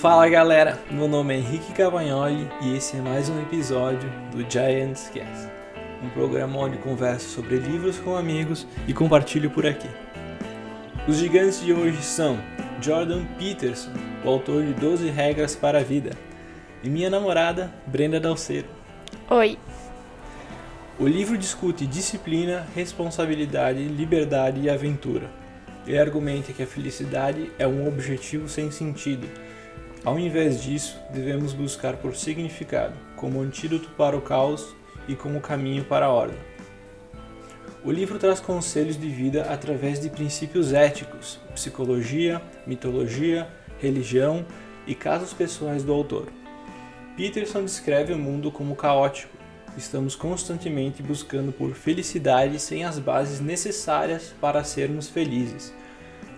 Fala galera, meu nome é Henrique Cavagnoli e esse é mais um episódio do Giants Cast, um programa onde converso sobre livros com amigos e compartilho por aqui. Os gigantes de hoje são Jordan Peterson, o autor de 12 Regras para a Vida, e minha namorada Brenda Dalceiro. Oi. O livro discute disciplina, responsabilidade, liberdade e aventura. Ele argumenta que a felicidade é um objetivo sem sentido. Ao invés disso, devemos buscar por significado, como antídoto para o caos e como caminho para a ordem. O livro traz conselhos de vida através de princípios éticos, psicologia, mitologia, religião e casos pessoais do autor. Peterson descreve o mundo como caótico, estamos constantemente buscando por felicidade sem as bases necessárias para sermos felizes.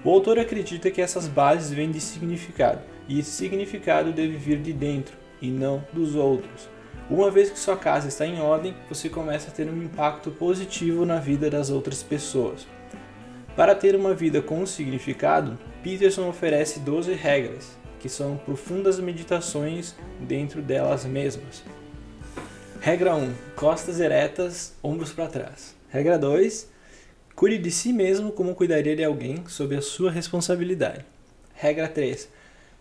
O autor acredita que essas bases vêm de significado, e esse significado deve vir de dentro e não dos outros. Uma vez que sua casa está em ordem, você começa a ter um impacto positivo na vida das outras pessoas. Para ter uma vida com significado, Peterson oferece 12 regras, que são profundas meditações dentro delas mesmas. Regra 1: costas eretas, ombros para trás. Regra 2: cuide de si mesmo como cuidaria de alguém sob a sua responsabilidade. Regra 3: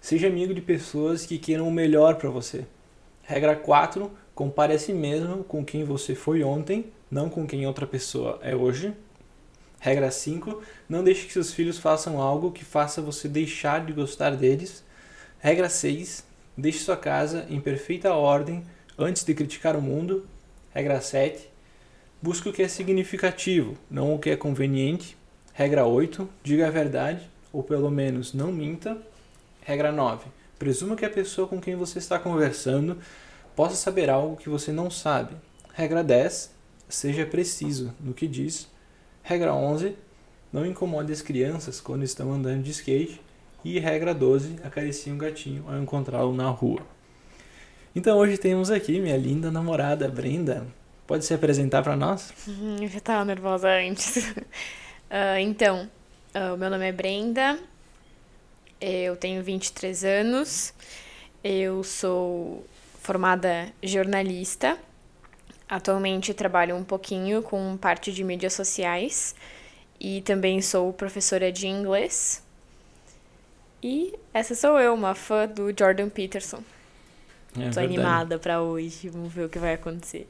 seja amigo de pessoas que queiram o melhor para você. Regra 4: compare a si mesmo com quem você foi ontem, não com quem outra pessoa é hoje. Regra 5: não deixe que seus filhos façam algo que faça você deixar de gostar deles. Regra 6: deixe sua casa em perfeita ordem antes de criticar o mundo. Regra 7. Busque o que é significativo, não o que é conveniente. Regra 8. Diga a verdade, ou pelo menos não minta. Regra 9. Presuma que a pessoa com quem você está conversando possa saber algo que você não sabe. Regra 10. Seja preciso no que diz. Regra 11. Não incomode as crianças quando estão andando de skate. E regra 12. Acaricie um gatinho ao encontrá-lo na rua. Então hoje temos aqui minha linda namorada Brenda. Pode se apresentar para nós? Uhum, eu já estava nervosa antes. uh, então, uh, meu nome é Brenda, eu tenho 23 anos, eu sou formada jornalista, atualmente trabalho um pouquinho com parte de mídias sociais e também sou professora de inglês. E essa sou eu, uma fã do Jordan Peterson. É Tô verdade. animada para hoje, vamos ver o que vai acontecer.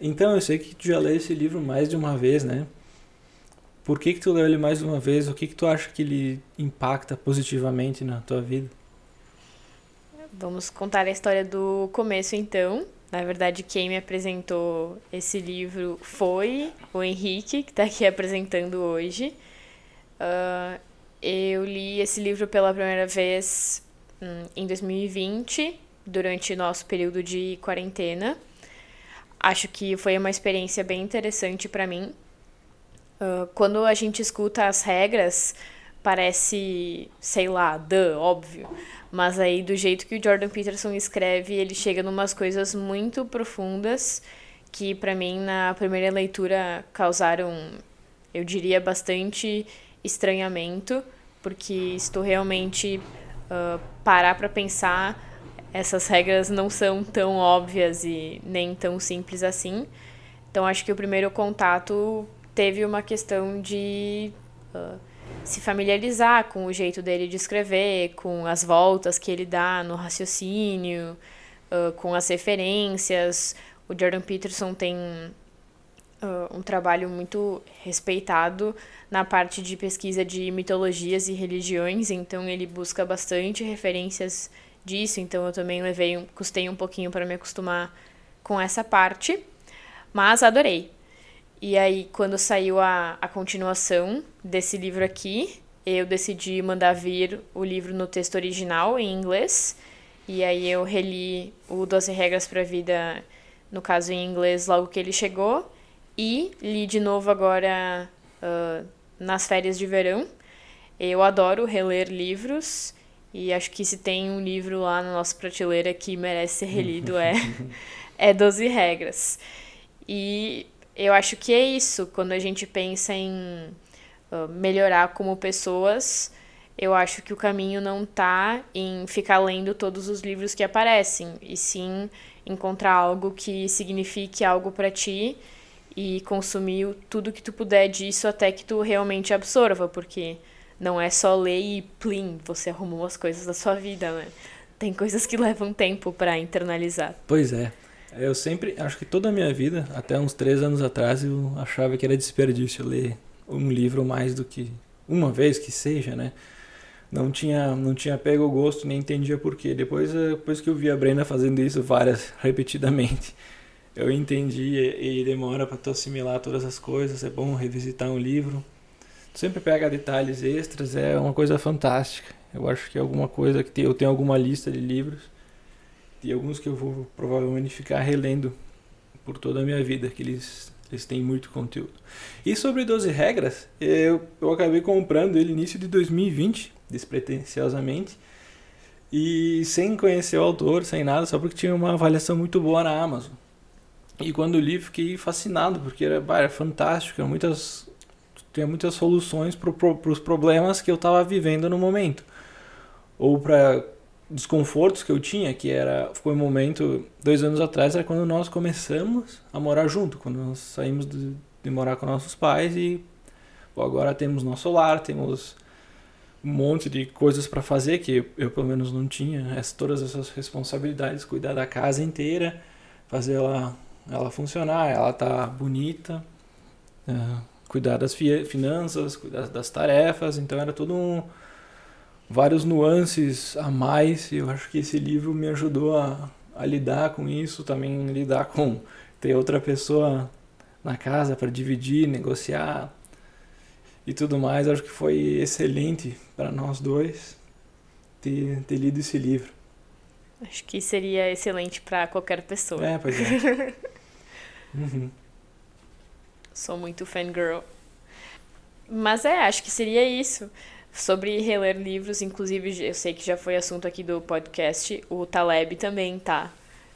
Então, eu sei que tu já leu esse livro mais de uma vez, né? Por que que tu leu ele mais uma vez? O que que tu acha que ele impacta positivamente na tua vida? Vamos contar a história do começo, então. Na verdade, quem me apresentou esse livro foi o Henrique, que está aqui apresentando hoje. Uh, eu li esse livro pela primeira vez hum, em 2020, durante nosso período de quarentena. Acho que foi uma experiência bem interessante para mim. Uh, quando a gente escuta as regras, parece, sei lá, duh, óbvio. Mas aí, do jeito que o Jordan Peterson escreve, ele chega numas coisas muito profundas que, para mim, na primeira leitura, causaram, eu diria, bastante estranhamento, porque estou realmente uh, parar para pensar, essas regras não são tão óbvias e nem tão simples assim. Então acho que o primeiro contato teve uma questão de uh, se familiarizar com o jeito dele de escrever, com as voltas que ele dá no raciocínio, uh, com as referências. O Jordan Peterson tem uh, um trabalho muito respeitado na parte de pesquisa de mitologias e religiões, então ele busca bastante referências disso, então eu também levei, custei um pouquinho para me acostumar com essa parte, mas adorei. E aí, quando saiu a, a continuação desse livro aqui, eu decidi mandar vir o livro no texto original, em inglês, e aí eu reli o 12 Regras para a Vida, no caso em inglês, logo que ele chegou, e li de novo agora uh, nas férias de verão. Eu adoro reler livros e acho que se tem um livro lá na nossa prateleira que merece ser relido é é 12 regras. E eu acho que é isso, quando a gente pensa em uh, melhorar como pessoas, eu acho que o caminho não tá em ficar lendo todos os livros que aparecem, e sim encontrar algo que signifique algo para ti e consumir tudo que tu puder disso até que tu realmente absorva, porque não é só ler e plim, você arrumou as coisas da sua vida, né? Tem coisas que levam tempo para internalizar. Pois é. Eu sempre, acho que toda a minha vida, até uns três anos atrás, eu achava que era desperdício ler um livro mais do que uma vez que seja, né? Não tinha, não tinha pego o gosto, nem entendia por quê. Depois, eh, depois que eu vi a Brenda fazendo isso várias, repetidamente, eu entendi e, e demora para tu assimilar todas as coisas. É bom revisitar um livro. sempre pega detalhes extras, é uma coisa fantástica. Eu acho que é alguma coisa que tem, eu tenho alguma lista de livros e alguns que eu vou provavelmente ficar relendo por toda a minha vida, que eles, eles têm muito conteúdo. E sobre 12 regras, eu, eu acabei comprando ele início de 2020, despretensiosamente, e sem conhecer o autor, sem nada, só porque tinha uma avaliação muito boa na Amazon. E quando li, fiquei fascinado, porque era, era fantástico, muitas, tinha muitas soluções para pro, os problemas que eu estava vivendo no momento. Ou para desconfortos que eu tinha, que era foi um momento dois anos atrás era quando nós começamos a morar junto, quando nós saímos de, de morar com nossos pais e bom, agora temos nosso lar, temos um monte de coisas para fazer que eu, pelo menos não tinha, todas essas responsabilidades, cuidar da casa inteira, fazer ela ela funcionar, ela tá bonita, uh, cuidar das finanças, cuidar das tarefas, então era tudo um vários nuances a mais. E eu acho que esse livro me ajudou a, a lidar com isso, também lidar com ter outra pessoa na casa para dividir, negociar e tudo mais. Eu acho que foi excelente para nós dois ter, ter lido esse livro. Acho que seria excelente para qualquer pessoa. É, pois é. uhum. Sou muito fangirl. Mas é, acho que seria isso. Sobre reler livros, inclusive, eu sei que já foi assunto aqui do podcast, o Taleb também tá.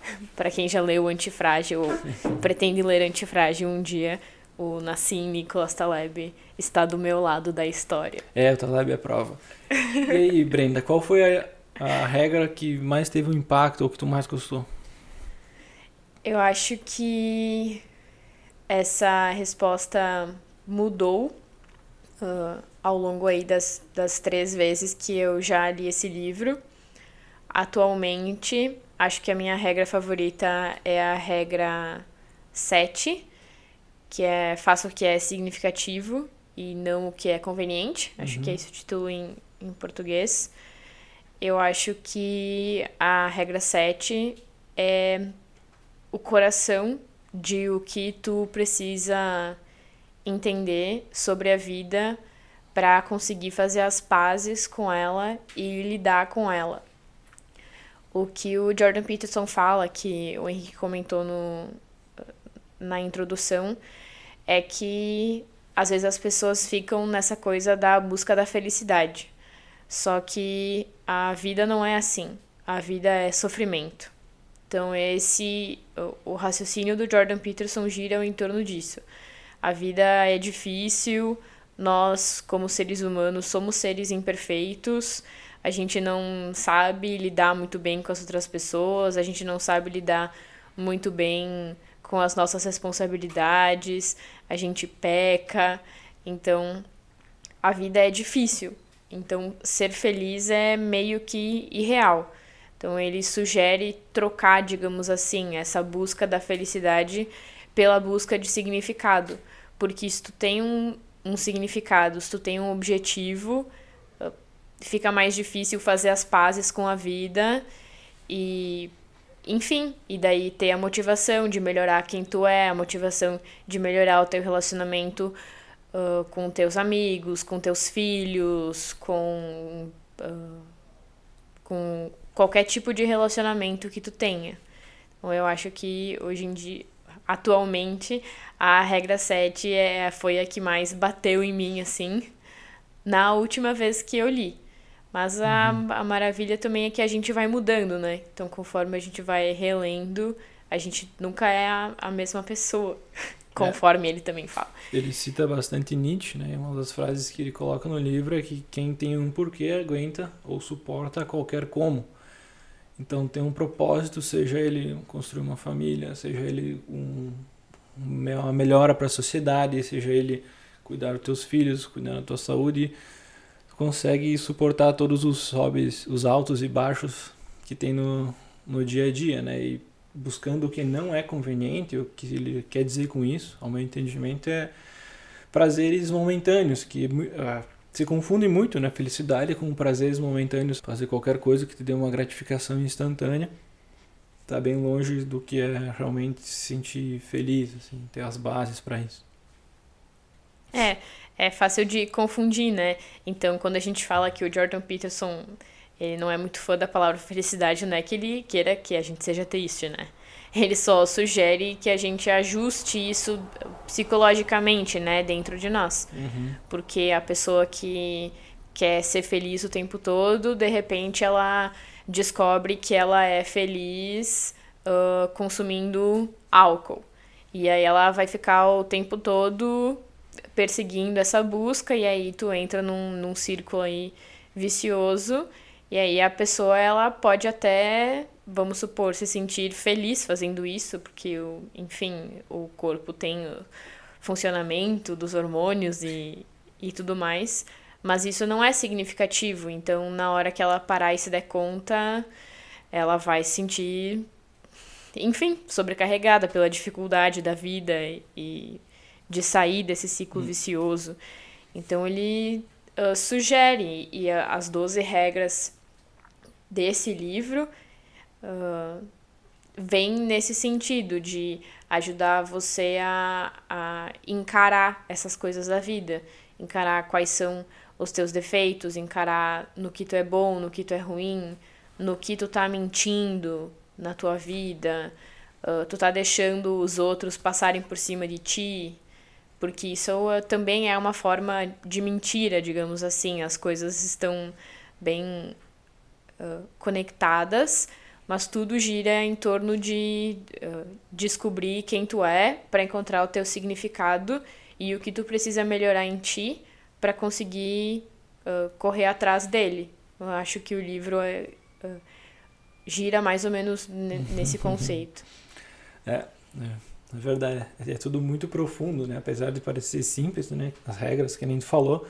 para quem já leu Antifrágil ou pretende ler Antifrágil um dia, o Nassim Nicholas Taleb está do meu lado da história. É, o Taleb é prova. E aí, Brenda, qual foi a, a regra que mais teve um impacto ou que tu mais gostou? Eu acho que essa resposta mudou uh, ao longo aí das, das três vezes que eu já li esse livro. Atualmente, acho que a minha regra favorita é a regra 7, que é faça o que é significativo e não o que é conveniente. Acho uhum. que é esse o título em, em português. Eu acho que a regra 7 é o coração de o que tu precisa entender sobre a vida para conseguir fazer as pazes com ela e lidar com ela. O que o Jordan Peterson fala, que o Henrique comentou no, na introdução, é que às vezes as pessoas ficam nessa coisa da busca da felicidade. Só que a vida não é assim. A vida é sofrimento. Então esse o, raciocínio do Jordan Peterson gira em torno disso. A vida é difícil, nós, como seres humanos, somos seres imperfeitos, a gente não sabe lidar muito bem com as outras pessoas, a gente não sabe lidar muito bem com as nossas responsabilidades, a gente peca, então a vida é difícil. Então, ser feliz é meio que irreal. Então, ele sugere trocar, digamos assim, essa busca da felicidade pela busca de significado. Porque tu tem um, um significado, se tu tem um objetivo, ah, fica mais difícil fazer as pazes com a vida e enfim, e daí ter a motivação de melhorar quem tu é, a motivação de melhorar o teu relacionamento uh, com teus amigos, com teus filhos, com, uh, com qualquer tipo de relacionamento que tu tenha. Então eu acho que hoje em dia, atualmente, a regra 7 é, foi a que mais bateu em mim, assim, na última vez que eu li. Mas a, uhum. a maravilha também é que a gente vai mudando, né? Então, conforme a gente vai relendo, a gente nunca é a, a mesma pessoa. conforme é. ele também fala. Ele cita bastante Nietzsche, né? Uma das frases que ele coloca no livro é que quem tem um porquê aguenta ou suporta qualquer como. Então tem um propósito, seja ele construir uma família, seja ele um, uma melhora para a sociedade, seja ele cuidar dos teus filhos, cuidar da tua saúde, consegue suportar todos os hobbies, os altos e baixos que tem no, no dia a dia, né? E buscando o que não é conveniente, o que ele quer dizer com isso, ao meu entendimento, é prazeres momentâneos, que uh, se confundem muito, né? Felicidade com prazeres momentâneos. Fazer qualquer coisa que te dê uma gratificação instantânea está bem longe do que é realmente se sentir feliz, assim, ter as bases para isso. É, é fácil de confundir, né? Então, quando a gente fala que o Jordan Peterson ele não é muito fã da palavra felicidade, não é que ele queira que a gente seja triste, né? Ele só sugere que a gente ajuste isso psicologicamente, né, dentro de nós. Uhum. Porque a pessoa que quer ser feliz o tempo todo, de repente ela descobre que ela é feliz uh, consumindo álcool. E aí ela vai ficar o tempo todo perseguindo essa busca, e aí tu entra num, num círculo aí vicioso e aí a pessoa ela pode até, vamos supor, se sentir feliz fazendo isso, porque o, enfim, o corpo tem o funcionamento dos hormônios e, e tudo mais, mas isso não é significativo. Então, na hora que ela parar e se der conta, ela vai se sentir, enfim, sobrecarregada pela dificuldade da vida e de sair desse ciclo hum. vicioso. Então, ele uh, sugere e as 12 regras desse livro uh, vem nesse sentido de ajudar você a, a encarar essas coisas da vida, encarar quais são os teus defeitos, encarar no que tu é bom, no que tu é ruim, no que tu tá mentindo na tua vida, uh, tu tá deixando os outros passarem por cima de ti, porque isso uh, também é uma forma de mentira, digamos assim, as coisas estão bem conectadas, mas tudo gira em torno de uh, descobrir quem tu é para encontrar o teu significado e o que tu precisa melhorar em ti para conseguir uh, correr atrás dele. Eu acho que o livro é, uh, gira mais ou menos nesse conceito. É, é, é verdade. É tudo muito profundo, né? Apesar de parecer simples, né? As regras que a gente falou,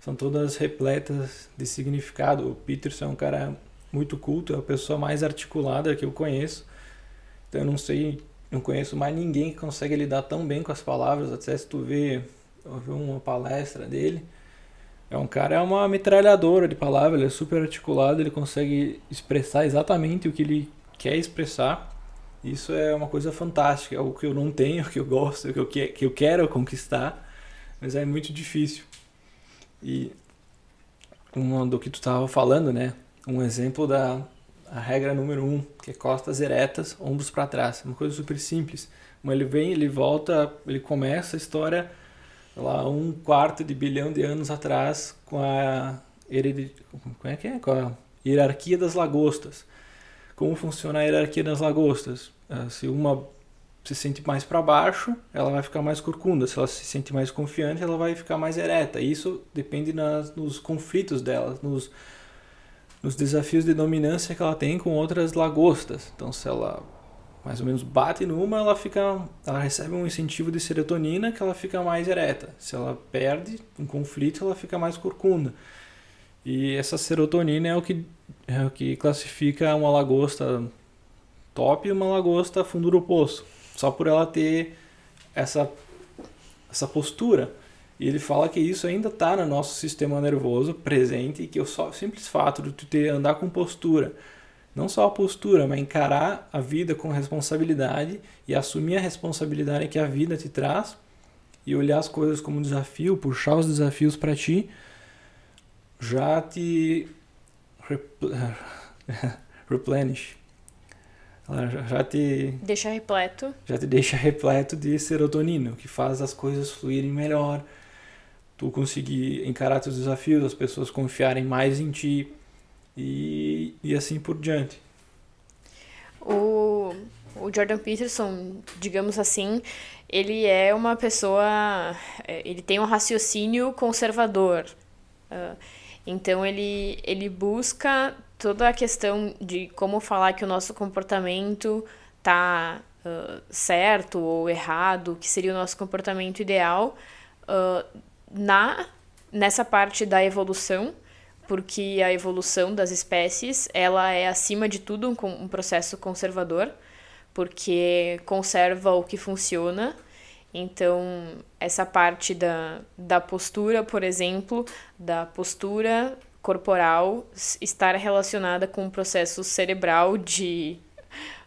são todas repletas de significado. O Peterson é um cara muito culto, é a pessoa mais articulada que eu conheço. Então eu não sei, não conheço mais ninguém que consegue lidar tão bem com as palavras. Até se tu vê, uma palestra dele, é um cara, é uma metralhadora de palavras, ele é super articulado, ele consegue expressar exatamente o que ele quer expressar. Isso é uma coisa fantástica, é o que eu não tenho, que eu gosto, que eu, que eu quero conquistar, mas é muito difícil. E uma do que tu estava falando, né? Um exemplo da a regra número um, que é costas eretas, ombros para trás. Uma coisa super simples. Mas ele vem, ele volta, ele começa a história lá um quarto de bilhão de anos atrás com a heredit... como é que é? Com a hierarquia das lagostas. Como funciona a hierarquia das lagostas? Ah, se uma se sente mais para baixo, ela vai ficar mais corcunda. Se ela se sente mais confiante, ela vai ficar mais ereta. Isso depende nas, nos conflitos dela, nos, nos desafios de dominância que ela tem com outras lagostas. Então, se ela mais ou menos bate numa, ela fica, ela recebe um incentivo de serotonina que ela fica mais ereta. Se ela perde um conflito, ela fica mais corcunda. E essa serotonina é o que é o que classifica uma lagosta top e uma lagosta fundo do poço só por ela ter essa, essa postura. E ele fala que isso ainda está no nosso sistema nervoso presente e que o só, simples fato de tu ter andar com postura, não só a postura, mas encarar a vida com responsabilidade e assumir a responsabilidade que a vida te traz e olhar as coisas como um desafio, puxar os desafios para ti, já te replenish, ela já te deixa repleto. Já te deixa repleto de serotonina, o que faz as coisas fluírem melhor. Tu conseguir encarar teus desafios, as pessoas confiarem mais em ti e, e assim por diante. O o Jordan Peterson, digamos assim, ele é uma pessoa. É, ele tem um raciocínio conservador. Uh, então ele, ele busca toda a questão de como falar que o nosso comportamento tá uh, certo ou errado, que seria o nosso comportamento ideal, uh, na nessa parte da evolução, porque a evolução das espécies ela é acima de tudo um, um processo conservador, porque conserva o que funciona. Então, essa parte da, da postura, por exemplo, da postura corporal estar relacionada com o processo cerebral de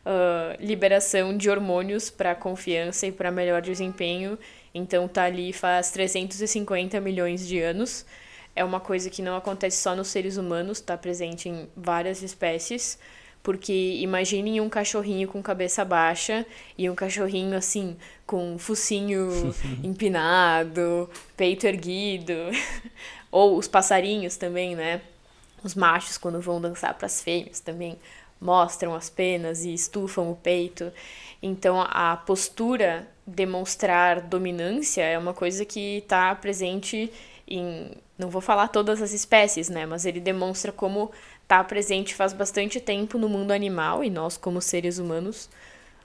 uh, liberação de hormônios para confiança e para melhor desempenho. Então tá ali faz 350 milhões de anos. É uma coisa que não acontece só nos seres humanos, está presente em várias espécies. Porque imaginem um cachorrinho com cabeça baixa e um cachorrinho assim, com focinho empinado, peito erguido. Ou os passarinhos também, né? Os machos, quando vão dançar para as fêmeas, também mostram as penas e estufam o peito. Então, a postura demonstrar dominância é uma coisa que está presente em. Não vou falar todas as espécies, né? Mas ele demonstra como está presente faz bastante tempo no mundo animal e nós, como seres humanos,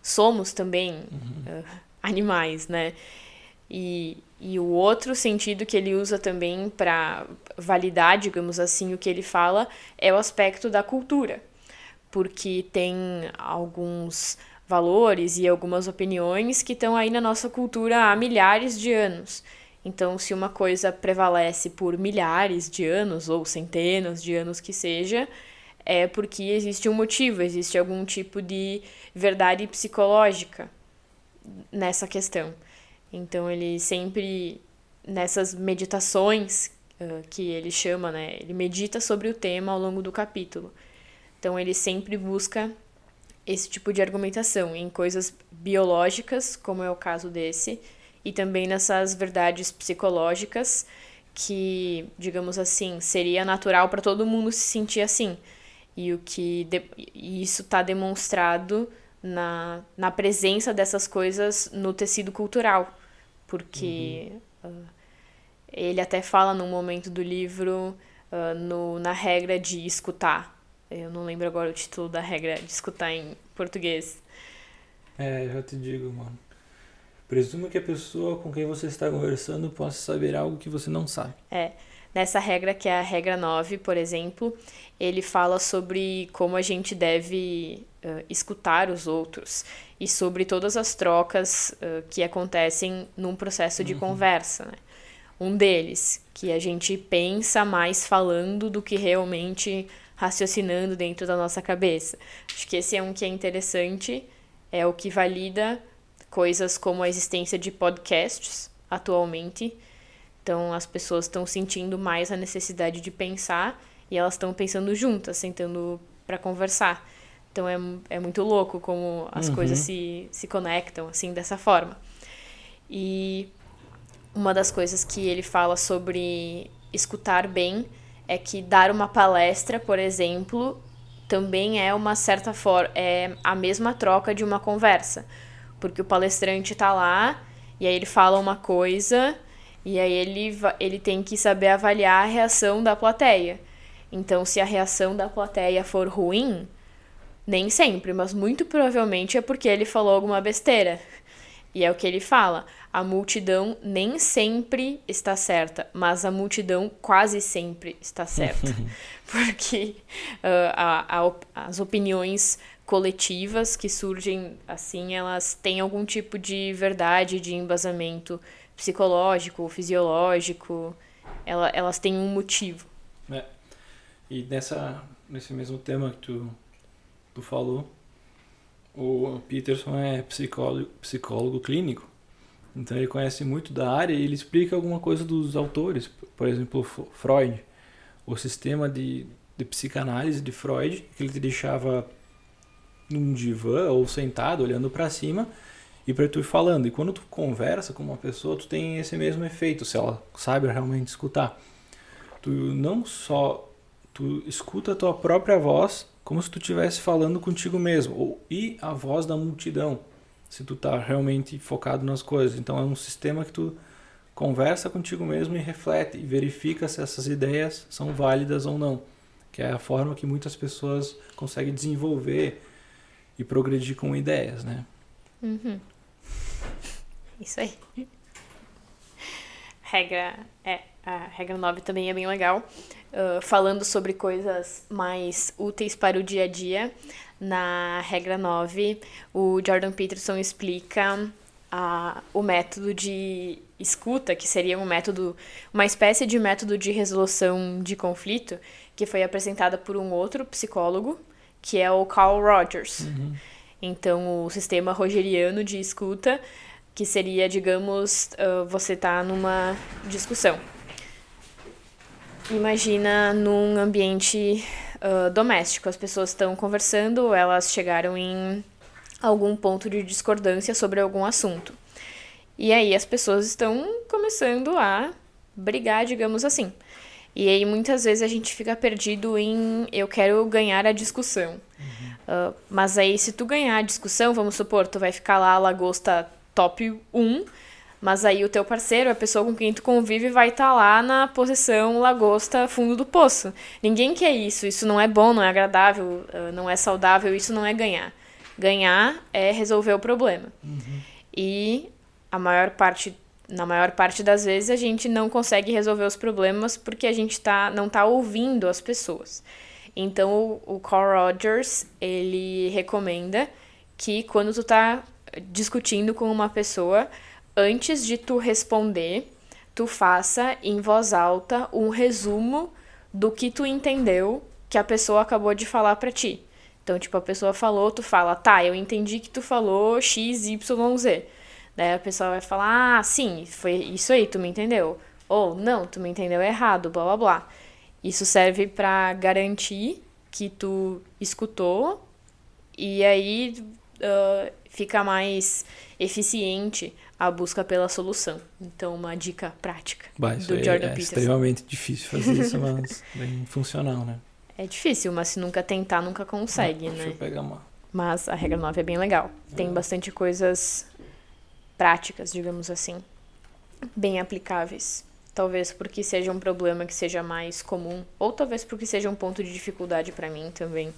somos também uhum. uh, animais, né? E, e o outro sentido que ele usa também para validar, digamos assim, o que ele fala é o aspecto da cultura, porque tem alguns valores e algumas opiniões que estão aí na nossa cultura há milhares de anos. Então, se uma coisa prevalece por milhares de anos ou centenas de anos que seja, é porque existe um motivo, existe algum tipo de verdade psicológica nessa questão. Então ele sempre nessas meditações uh, que ele chama, né? Ele medita sobre o tema ao longo do capítulo. Então ele sempre busca esse tipo de argumentação em coisas biológicas, como é o caso desse, e também nessas verdades psicológicas que, digamos assim, seria natural para todo mundo se sentir assim. E o que de, e isso está demonstrado na, na presença dessas coisas no tecido cultural porque uhum. uh, ele até fala num momento do livro uh, no, na regra de escutar. Eu não lembro agora o título da regra de escutar em português. É, já te digo, mano. Presumo que a pessoa com quem você está conversando possa saber algo que você não sabe. É. Nessa regra, que é a regra 9, por exemplo, ele fala sobre como a gente deve uh, escutar os outros e sobre todas as trocas uh, que acontecem num processo de uhum. conversa. Né? Um deles, que a gente pensa mais falando do que realmente raciocinando dentro da nossa cabeça. Acho que esse é um que é interessante, é o que valida coisas como a existência de podcasts atualmente então as pessoas estão sentindo mais a necessidade de pensar e elas estão pensando juntas, sentando para conversar. Então é, é muito louco como as uhum. coisas se, se conectam assim dessa forma. E uma das coisas que ele fala sobre escutar bem é que dar uma palestra, por exemplo, também é uma certa forma, é a mesma troca de uma conversa. Porque o palestrante está lá e aí ele fala uma coisa e aí ele, ele tem que saber avaliar a reação da plateia. Então, se a reação da plateia for ruim, nem sempre, mas muito provavelmente é porque ele falou alguma besteira. E é o que ele fala: a multidão nem sempre está certa, mas a multidão quase sempre está certa. porque uh, a, a, as opiniões coletivas que surgem assim, elas têm algum tipo de verdade, de embasamento psicológico, fisiológico, ela, elas têm um motivo. É. E nessa, nesse mesmo tema que tu, tu falou, o Peterson é psicólogo, psicólogo clínico, então ele conhece muito da área e ele explica alguma coisa dos autores, por exemplo, Freud, o sistema de, de psicanálise de Freud, que ele te deixava num divã ou sentado olhando para cima e para tu ir falando. E quando tu conversa com uma pessoa, tu tem esse mesmo efeito, se ela sabe realmente escutar. Tu não só Tu escuta a tua própria voz como se tu estivesse falando contigo mesmo, ou e a voz da multidão, se tu tá realmente focado nas coisas. Então é um sistema que tu conversa contigo mesmo e reflete e verifica se essas ideias são válidas ou não, que é a forma que muitas pessoas conseguem desenvolver e progredir com ideias, né? Uhum. Isso aí. Regra é a regra 9 também é bem legal, uh, falando sobre coisas mais úteis para o dia a dia. Na regra 9, o Jordan Peterson explica uh, o método de escuta, que seria um método, uma espécie de método de resolução de conflito, que foi apresentada por um outro psicólogo, que é o Carl Rogers. Uhum. Então, o sistema rogeriano de escuta, que seria, digamos, uh, você tá numa discussão Imagina num ambiente uh, doméstico. As pessoas estão conversando, elas chegaram em algum ponto de discordância sobre algum assunto. E aí as pessoas estão começando a brigar, digamos assim. E aí muitas vezes a gente fica perdido em eu quero ganhar a discussão. Uhum. Uh, mas aí se tu ganhar a discussão, vamos supor, tu vai ficar lá a lagosta top 1 mas aí o teu parceiro, a pessoa com quem tu convive, vai estar tá lá na posição lagosta fundo do poço. Ninguém quer isso. Isso não é bom, não é agradável, ah, não é saudável, isso não é ganhar. Ganhar é resolver o problema. Uhum. E a maior parte, na maior parte das vezes, a gente não consegue resolver os problemas porque a gente tá, não está ouvindo as pessoas. Então o, o Carl Rogers, ele recomenda que quando tu tá discutindo com uma pessoa, antes de tu responder, tu faça em voz alta um resumo do que tu entendeu que a pessoa acabou de falar para ti. Então, tipo, a pessoa falou, tu fala, tá, eu entendi que tu falou X, Y, Z. Daí a pessoa vai falar, ah, sim, foi isso aí, tu me entendeu. Ou, não, tu me entendeu errado, blá blá blá. Isso serve para garantir que tu escutou e aí uh, fica mais eficiente a busca pela solução. Então, uma dica prática bah, do é, Jordan é Peterson. É extremamente difícil fazer isso, mas bem funcional, né? É difícil, mas se nunca tentar, nunca consegue, ah, né? Deixa eu pegar uma. Mas a regra 9 é bem legal. Tem ah. bastante coisas práticas, digamos assim, bem aplicáveis. Talvez porque seja um problema que seja mais comum, ou talvez porque seja um ponto de dificuldade para mim também.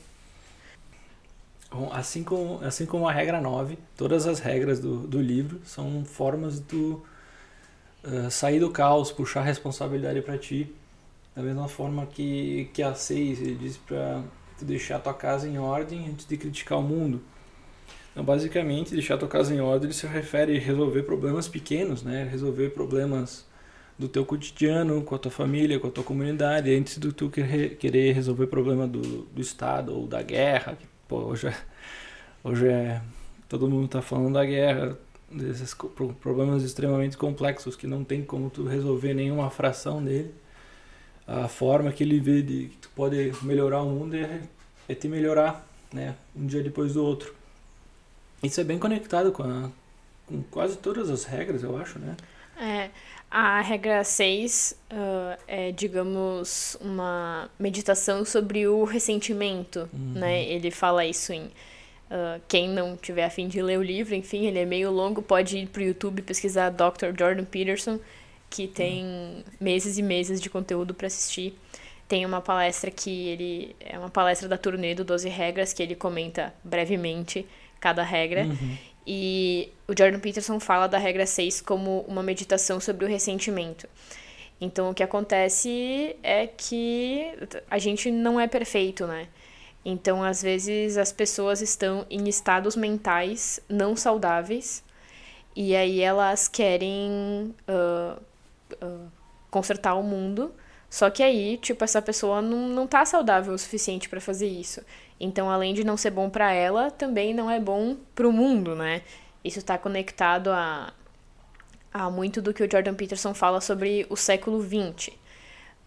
Assim como, assim como a regra 9, todas as regras do, do livro são formas tu uh, sair do caos, puxar a responsabilidade para ti. Da mesma forma que, que a 6 ele diz para tu deixar tua casa em ordem antes de criticar o mundo. Então, basicamente, deixar tua casa em ordem se refere a resolver problemas pequenos, né? Resolver problemas do teu cotidiano, com a tua família, com a tua comunidade, antes de tu querer resolver problema do, do Estado ou da guerra, pô, hoje é, hoje é todo mundo está falando da guerra, desses problemas extremamente complexos que não tem como tu resolver nenhuma fração dele. A forma que ele vê de que tu pode melhorar o mundo é, é te melhorar, né, um dia depois do outro. Isso é bem conectado com, a, com quase todas as regras, eu acho, né? É, a regra 6 uh, é, digamos, uma meditação sobre o ressentimento, uhum. né? Ele fala isso em... Uh, quem não tiver a fim de ler o livro, enfim, ele é meio longo, pode ir pro YouTube pesquisar Dr. Jordan Peterson, que tem uhum. meses e meses de conteúdo para assistir. Tem uma palestra que ele... É uma palestra da turnê do 12 Regras, que ele comenta brevemente cada regra. Uhum. E o Jordan Peterson fala da regra 6 como uma meditação sobre o ressentimento. Então, o que acontece é que a gente não é perfeito, né? Então, às vezes, as pessoas estão em estados mentais não saudáveis e aí elas querem uh, uh, consertar o mundo, só que aí, tipo, essa pessoa não, não tá saudável o suficiente para fazer isso. Então, além de não ser bom para ela, também não é bom para o mundo, né? Isso está conectado a, a muito do que o Jordan Peterson fala sobre o século XX.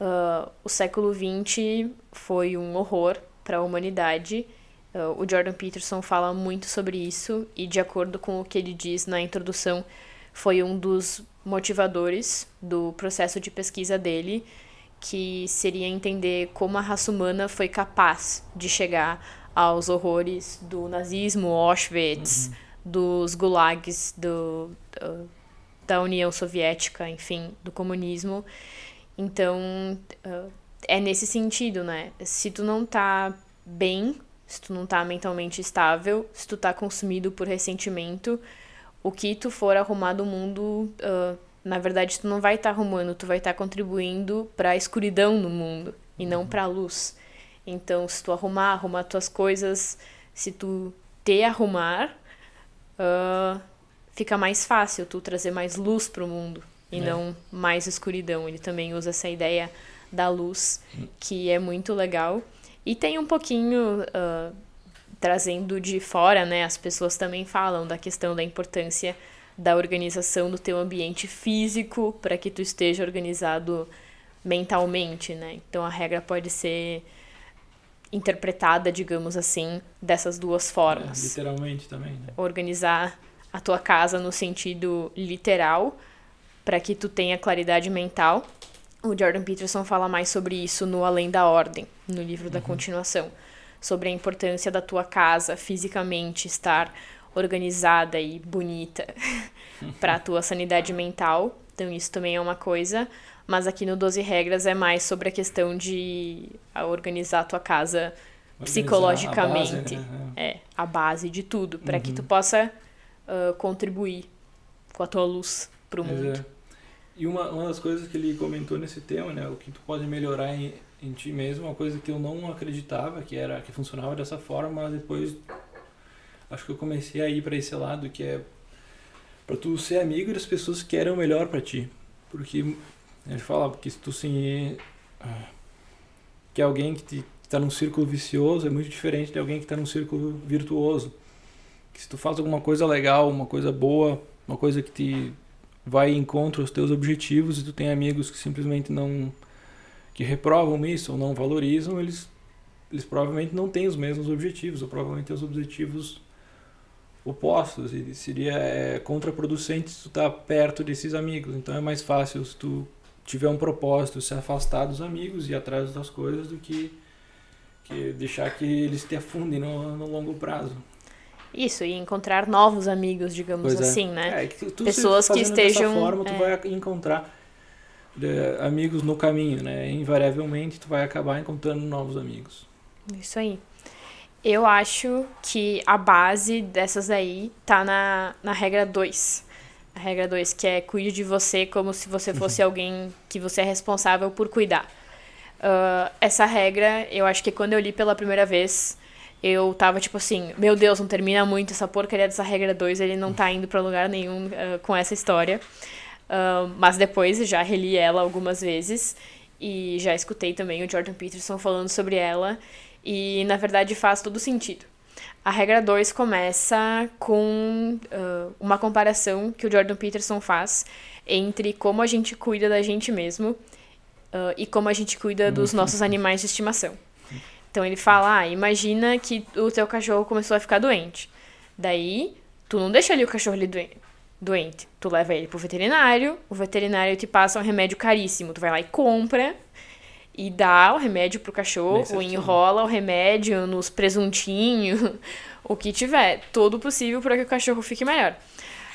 Uh, o século XX foi um horror para a humanidade. Uh, o Jordan Peterson fala muito sobre isso e, de acordo com o que ele diz na introdução, foi um dos motivadores do processo de pesquisa dele, que seria entender como a raça humana foi capaz de chegar aos horrores do nazismo, Auschwitz, uhum. dos gulags do, do, da União Soviética, enfim, do comunismo. Então, uh, é nesse sentido, né? Se tu não tá bem, se tu não tá mentalmente estável, se tu tá consumido por ressentimento, o que tu for arrumar do mundo uh, na verdade, tu não vai estar tá arrumando, tu vai estar tá contribuindo para a escuridão no mundo e não uhum. para a luz. Então, se tu arrumar, arrumar tuas coisas, se tu te arrumar, uh, fica mais fácil tu trazer mais luz para o mundo e é. não mais escuridão. Ele também usa essa ideia da luz, que é muito legal. E tem um pouquinho uh, trazendo de fora, né? As pessoas também falam da questão da importância da organização do teu ambiente físico para que tu esteja organizado mentalmente, né? Então a regra pode ser interpretada, digamos assim, dessas duas formas. É, literalmente também. Né? Organizar a tua casa no sentido literal para que tu tenha claridade mental. O Jordan Peterson fala mais sobre isso no Além da Ordem, no livro da uhum. continuação, sobre a importância da tua casa fisicamente estar organizada e bonita para a tua sanidade mental. Então isso também é uma coisa, mas aqui no 12 regras é mais sobre a questão de organizar a tua casa organizar psicologicamente. A base, né? É, a base de tudo, para uhum. que tu uhum. possa uh, contribuir com a tua luz para o mundo. É. E uma, uma das coisas que ele comentou nesse tema, né, o que tu pode melhorar em, em ti mesmo, uma coisa que eu não acreditava que era que funcionava dessa forma, mas depois acho que eu comecei a ir para esse lado que é para tu ser amigo das pessoas que querem o melhor para ti. Porque ele fala que se tu sim que alguém que está num círculo vicioso é muito diferente de alguém que está num círculo virtuoso. Que se tu faz alguma coisa legal, uma coisa boa, uma coisa que te vai em encontro aos teus objetivos e tu tem amigos que simplesmente não que reprovam isso ou não valorizam, eles eles provavelmente não têm os mesmos objetivos, ou provavelmente os objetivos opostos e seria é, contraproducente se tu tá perto desses amigos. Então é mais fácil se tu tiver um propósito, se afastar dos amigos e ir atrás das coisas do que, que deixar que eles te afundem no, no longo prazo. Isso, e encontrar novos amigos, digamos pois é. assim, né? É, que Pessoas que estejam. Dessa forma, tu é. vai encontrar é, amigos no caminho, né? Invariavelmente, tu vai acabar encontrando novos amigos. Isso aí. Eu acho que a base dessas aí tá na, na regra 2. A regra 2, que é cuide de você como se você uhum. fosse alguém que você é responsável por cuidar. Uh, essa regra, eu acho que quando eu li pela primeira vez, eu tava tipo assim, meu Deus, não termina muito essa porcaria dessa regra 2, ele não tá indo para lugar nenhum uh, com essa história. Uh, mas depois já reli ela algumas vezes e já escutei também o Jordan Peterson falando sobre ela e, na verdade, faz todo sentido. A regra 2 começa com uh, uma comparação que o Jordan Peterson faz entre como a gente cuida da gente mesmo uh, e como a gente cuida dos uhum. nossos animais de estimação. Então ele fala: ah, imagina que o teu cachorro começou a ficar doente. Daí, tu não deixa ali o cachorro ali doente. doente. Tu leva ele pro veterinário, o veterinário te passa um remédio caríssimo. Tu vai lá e compra e dá o remédio pro cachorro, enrola o remédio nos presuntinhos, o que tiver. Todo possível para que o cachorro fique melhor.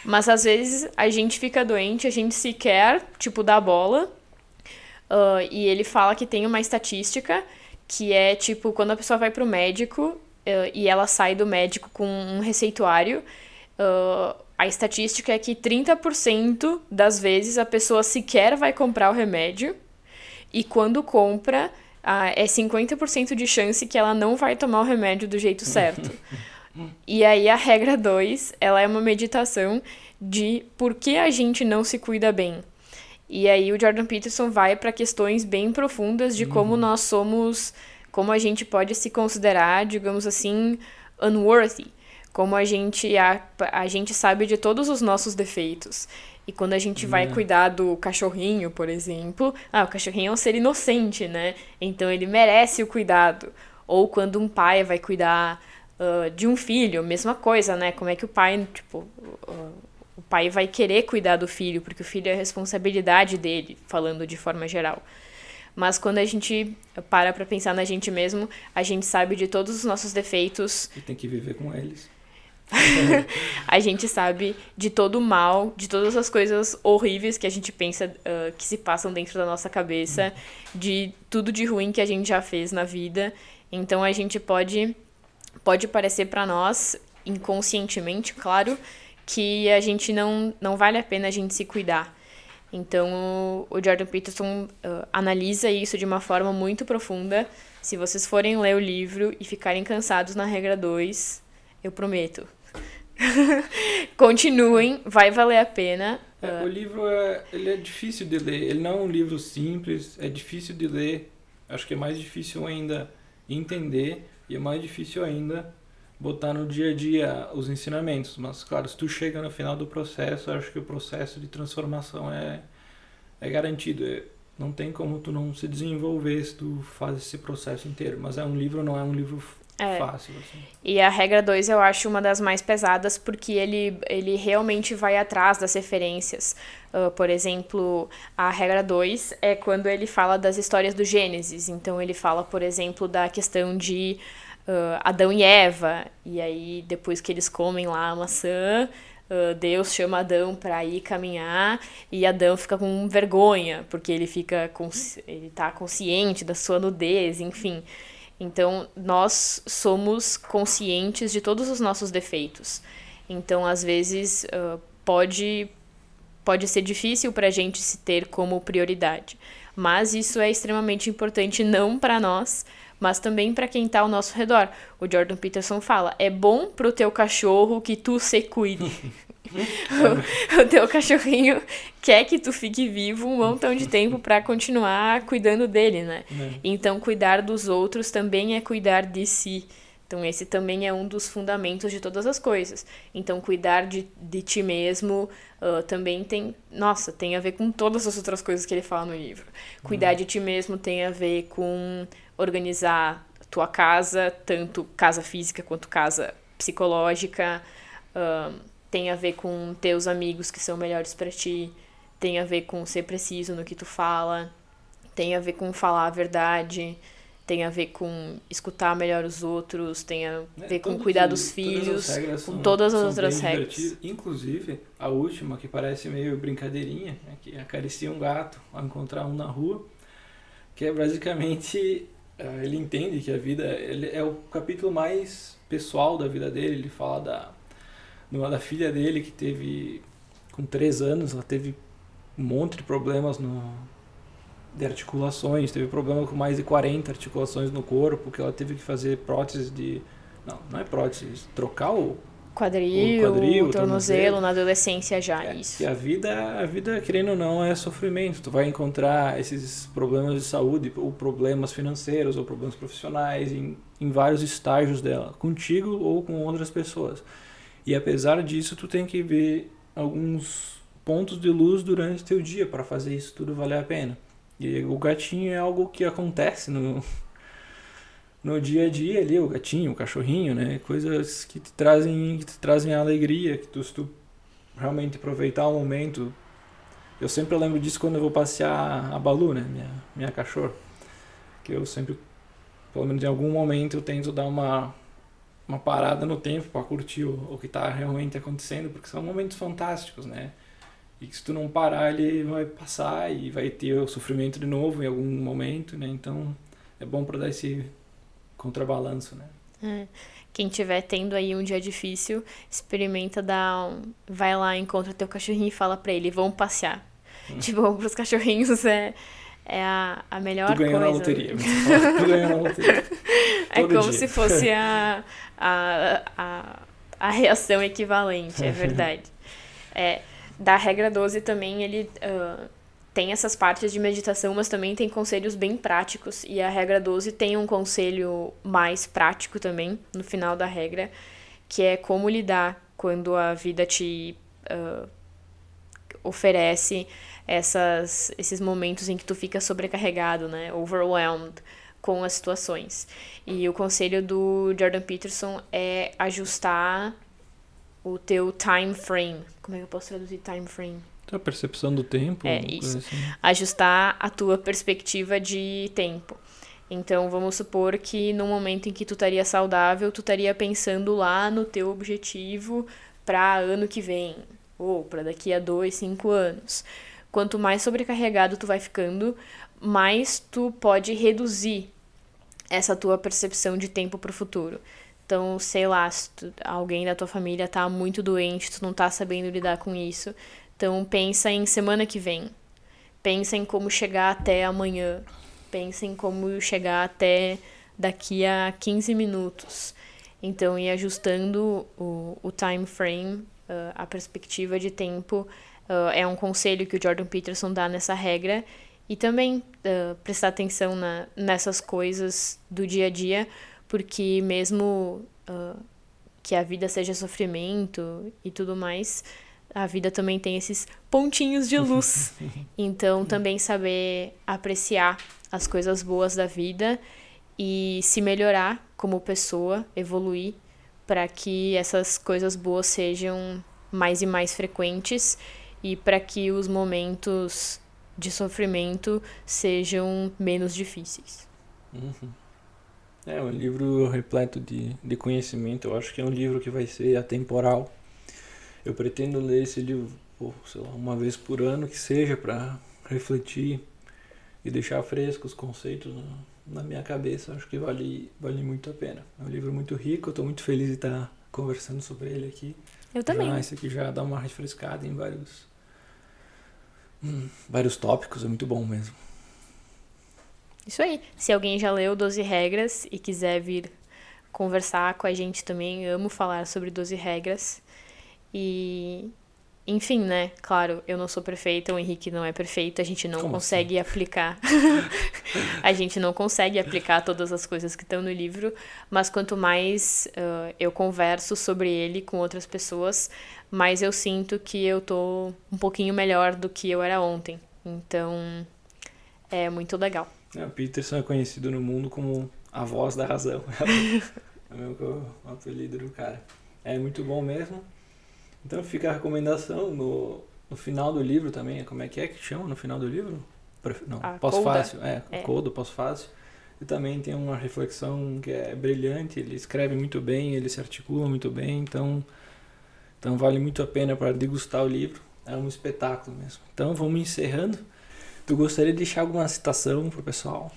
Mas às vezes a gente fica doente, a gente sequer, tipo, dá bola. Uh, e ele fala que tem uma estatística que é, tipo, quando a pessoa vai pro médico uh, e ela sai do médico com um receituário, uh, a estatística é que 30% das vezes a pessoa sequer vai comprar o remédio e quando compra, ah, é 50% de chance que ela não vai tomar o remédio do jeito certo. e aí a regra 2, ela é uma meditação de por que a gente não se cuida bem. E aí o Jordan Peterson vai para questões bem profundas de como uhum. nós somos, como a gente pode se considerar, digamos assim, unworthy. Como a gente a, a gente sabe de todos os nossos defeitos. E quando a gente vai é. cuidar do cachorrinho, por exemplo, ah, o cachorrinho é um ser inocente, né? Então ele merece o cuidado. Ou quando um pai vai cuidar uh, de um filho, mesma coisa, né? Como é que o pai, tipo, uh, o pai vai querer cuidar do filho, porque o filho é a responsabilidade dele, falando de forma geral. Mas quando a gente para pra pensar na gente mesmo, a gente sabe de todos os nossos defeitos. E tem que viver com eles. a gente sabe de todo o mal, de todas as coisas horríveis que a gente pensa uh, que se passam dentro da nossa cabeça, de tudo de ruim que a gente já fez na vida. Então a gente pode pode parecer para nós inconscientemente, claro, que a gente não não vale a pena a gente se cuidar. Então o Jordan Peterson uh, analisa isso de uma forma muito profunda. Se vocês forem ler o livro e ficarem cansados na regra 2, eu prometo, Continuem, vai valer a pena. É, o livro é, ele é difícil de ler, ele não é um livro simples, é difícil de ler. Acho que é mais difícil ainda entender e é mais difícil ainda botar no dia a dia os ensinamentos. Mas, claro, se tu chega no final do processo, acho que o processo de transformação é, é garantido. É, não tem como tu não se desenvolver se tu faz esse processo inteiro. Mas é um livro, não é um livro é. Fácil, assim. E a regra 2 eu acho uma das mais pesadas porque ele, ele realmente vai atrás das referências. Uh, por exemplo, a regra 2 é quando ele fala das histórias do Gênesis. Então ele fala, por exemplo, da questão de uh, Adão e Eva. E aí, depois que eles comem lá a maçã, uh, Deus chama Adão para ir caminhar e Adão fica com vergonha, porque ele fica ele tá consciente da sua nudez, enfim. Então, nós somos conscientes de todos os nossos defeitos. Então, às vezes, uh, pode, pode ser difícil para a gente se ter como prioridade. Mas isso é extremamente importante, não para nós, mas também para quem está ao nosso redor. O Jordan Peterson fala: é bom para o teu cachorro que tu se cuide. o, o teu cachorrinho quer que tu fique vivo um montão de tempo para continuar cuidando dele, né? É. Então, cuidar dos outros também é cuidar de si. Então, esse também é um dos fundamentos de todas as coisas. Então, cuidar de, de ti mesmo uh, também tem. Nossa, tem a ver com todas as outras coisas que ele fala no livro. Cuidar uhum. de ti mesmo tem a ver com organizar tua casa, tanto casa física quanto casa psicológica. Uh, tem a ver com teus amigos que são melhores para ti, tem a ver com ser preciso no que tu fala, tem a ver com falar a verdade, tem a ver com escutar melhor os outros, tem a é, ver é, com cuidar dos filhos, todas com todas as outras regras. Inclusive, a última, que parece meio brincadeirinha, né, que acaricia um gato ao encontrar um na rua, que é basicamente eh, ele entende que a vida ele é o capítulo mais pessoal da vida dele, ele fala da da filha dele que teve com três anos, ela teve um monte de problemas no, de articulações, teve problema com mais de 40 articulações no corpo, que ela teve que fazer prótese de. Não, não é prótese, trocar o quadril, o, quadril, o tornozelo, na adolescência já, é, isso. E a vida, a vida, querendo ou não, é sofrimento. Tu vai encontrar esses problemas de saúde, ou problemas financeiros, ou problemas profissionais, em, em vários estágios dela, contigo ou com outras pessoas. E apesar disso, tu tem que ver alguns pontos de luz durante teu dia para fazer isso tudo valer a pena. E o gatinho é algo que acontece no no dia a dia ali, o gatinho, o cachorrinho, né? Coisas que te trazem que te trazem alegria, que tu, se tu realmente aproveitar o momento. Eu sempre lembro disso quando eu vou passear a Balu, né, minha minha cachorra, que eu sempre pelo menos em algum momento eu tento dar uma uma parada no tempo para curtir o, o que está realmente acontecendo, porque são momentos fantásticos, né? E que se tu não parar, ele vai passar e vai ter o sofrimento de novo em algum momento, né? Então é bom para dar esse contrabalanço, né? É. Quem tiver tendo aí um dia difícil, experimenta dar um... vai lá, encontra teu cachorrinho e fala para ele, vamos passear. Hum. Tipo, pros cachorrinhos é é a, a melhor tu coisa. Na loteria. tu ganha na loteria. É como dia. se fosse a, a, a, a reação equivalente, é verdade. É, da regra 12 também ele uh, tem essas partes de meditação, mas também tem conselhos bem práticos. E a regra 12 tem um conselho mais prático também, no final da regra, que é como lidar quando a vida te uh, oferece essas, esses momentos em que tu fica sobrecarregado, né? Overwhelmed com as situações. E o conselho do Jordan Peterson é ajustar o teu time frame. Como é que eu posso traduzir time frame? A percepção do tempo. É isso. Assim. Ajustar a tua perspectiva de tempo. Então, vamos supor que no momento em que tu estaria saudável, tu estaria pensando lá no teu objetivo para ano que vem, ou para daqui a dois, cinco anos. Quanto mais sobrecarregado tu vai ficando, mais tu pode reduzir essa tua percepção de tempo para o futuro. Então, sei lá, se tu, alguém da tua família tá muito doente, tu não tá sabendo lidar com isso. Então, pensa em semana que vem. Pensa em como chegar até amanhã. Pensa em como chegar até daqui a 15 minutos. Então, ir ajustando o, o time frame, uh, a perspectiva de tempo, uh, é um conselho que o Jordan Peterson dá nessa regra. E também uh, prestar atenção na, nessas coisas do dia a dia, porque mesmo uh, que a vida seja sofrimento e tudo mais, a vida também tem esses pontinhos de luz. Então, também saber apreciar as coisas boas da vida e se melhorar como pessoa, evoluir para que essas coisas boas sejam mais e mais frequentes e para que os momentos de sofrimento sejam menos difíceis. Uhum. É um livro repleto de, de conhecimento. Eu acho que é um livro que vai ser atemporal. Eu pretendo ler esse livro, pô, lá, uma vez por ano, que seja para refletir e deixar frescos os conceitos na, minha cabeça. Eu acho que vale, vale muito a pena. É um livro muito rico. Eu estou muito feliz de estar conversando sobre ele aqui. Eu também. Já, esse aqui já dá uma refrescada em vários, vários tópicos. É muito bom mesmo. Isso aí. Se alguém já leu 12 regras e quiser vir conversar com a gente também, amo falar sobre 12 regras. E enfim, né? Claro, eu não sou perfeita, o Henrique não é perfeito, a gente não Como consegue assim? aplicar. a gente não consegue aplicar todas as coisas que estão no livro, mas quanto mais uh, eu converso sobre ele com outras pessoas, mais eu sinto que eu tô um pouquinho melhor do que eu era ontem. Então, é muito legal. É, o Peterson é conhecido no mundo como a voz da razão. é o meu apelido do cara. É muito bom mesmo. Então fica a recomendação no, no final do livro também. Como é que é que chama no final do livro? Não, pós-fácil. É, é. Coda, pós-fácil. E também tem uma reflexão que é brilhante. Ele escreve muito bem, ele se articula muito bem. Então, então vale muito a pena para degustar o livro. É um espetáculo mesmo. Então vamos encerrando. Tu gostaria de deixar alguma citação pro pessoal?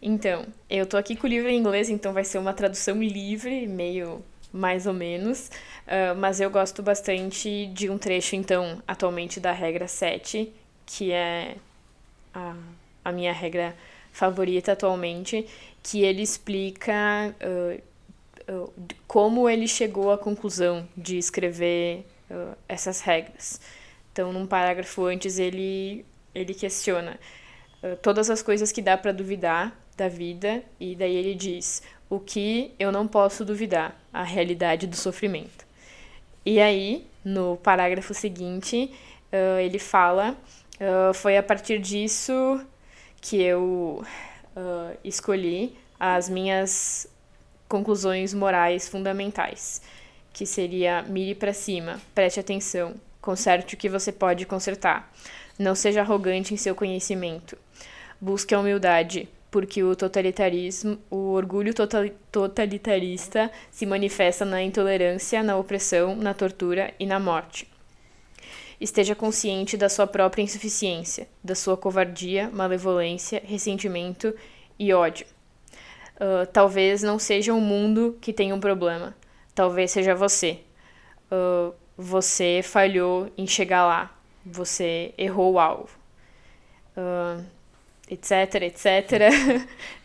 Então, eu tô aqui com o livro em inglês, então vai ser uma tradução livre, meio mais ou menos. Uh, mas eu gosto bastante de um trecho, então, atualmente da regra 7, que é a, a minha regra favorita atualmente, que ele explica uh, uh, como ele chegou à conclusão de escrever essas regras. Então, num parágrafo antes, ele ele questiona todas as coisas que dá para duvidar da vida e daí ele diz o que eu não posso duvidar, a realidade do sofrimento. E aí, no parágrafo seguinte, uh, ele fala: uh, foi a partir disso que eu uh, escolhi as minhas conclusões morais fundamentais, que seria mire para cima, preste atenção, conserte o que você pode consertar. Não seja arrogante em seu conhecimento. Busque a humildade, porque o totalitarismo, o orgulho totalitarista se manifesta na intolerância, na opressão, na tortura e na morte. Esteja consciente da sua própria insuficiência, da sua covardia, malevolência, ressentimento e ódio. Uh, talvez não seja o mundo que tenha um problema, talvez seja você. Uh, você falhou em chegar lá, você errou o alvo. Uh, etc, etc.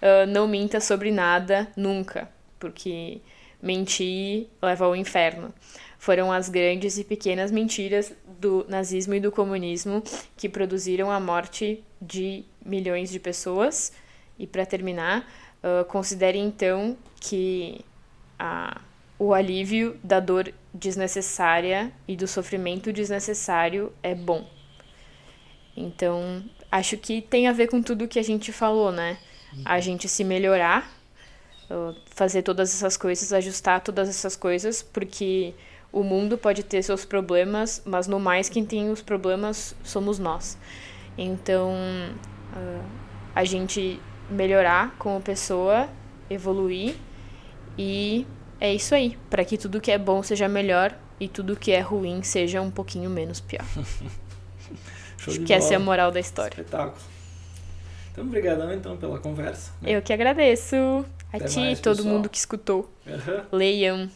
uh, não minta sobre nada nunca, porque mentir leva ao inferno. Foram as grandes e pequenas mentiras do nazismo e do comunismo que produziram a morte de milhões de pessoas. E para terminar, uh, considere então que a o alívio da dor desnecessária e do sofrimento desnecessário é bom. Então, acho que tem a ver com tudo que a gente falou, né? A gente se melhorar, fazer todas essas coisas, ajustar todas essas coisas, porque o mundo pode ter seus problemas, mas no mais quem tem os problemas somos nós. Então, uh, a gente melhorar como pessoa, evoluir e é isso aí, para que tudo que é bom seja melhor e tudo que é ruim seja um pouquinho menos pior. Acho que essa é a moral da história. Espetáculo. Então, obrigadão então pela conversa. Né? Eu que agradeço. A Até ti e todo mundo que escutou. Uhum. Leiam.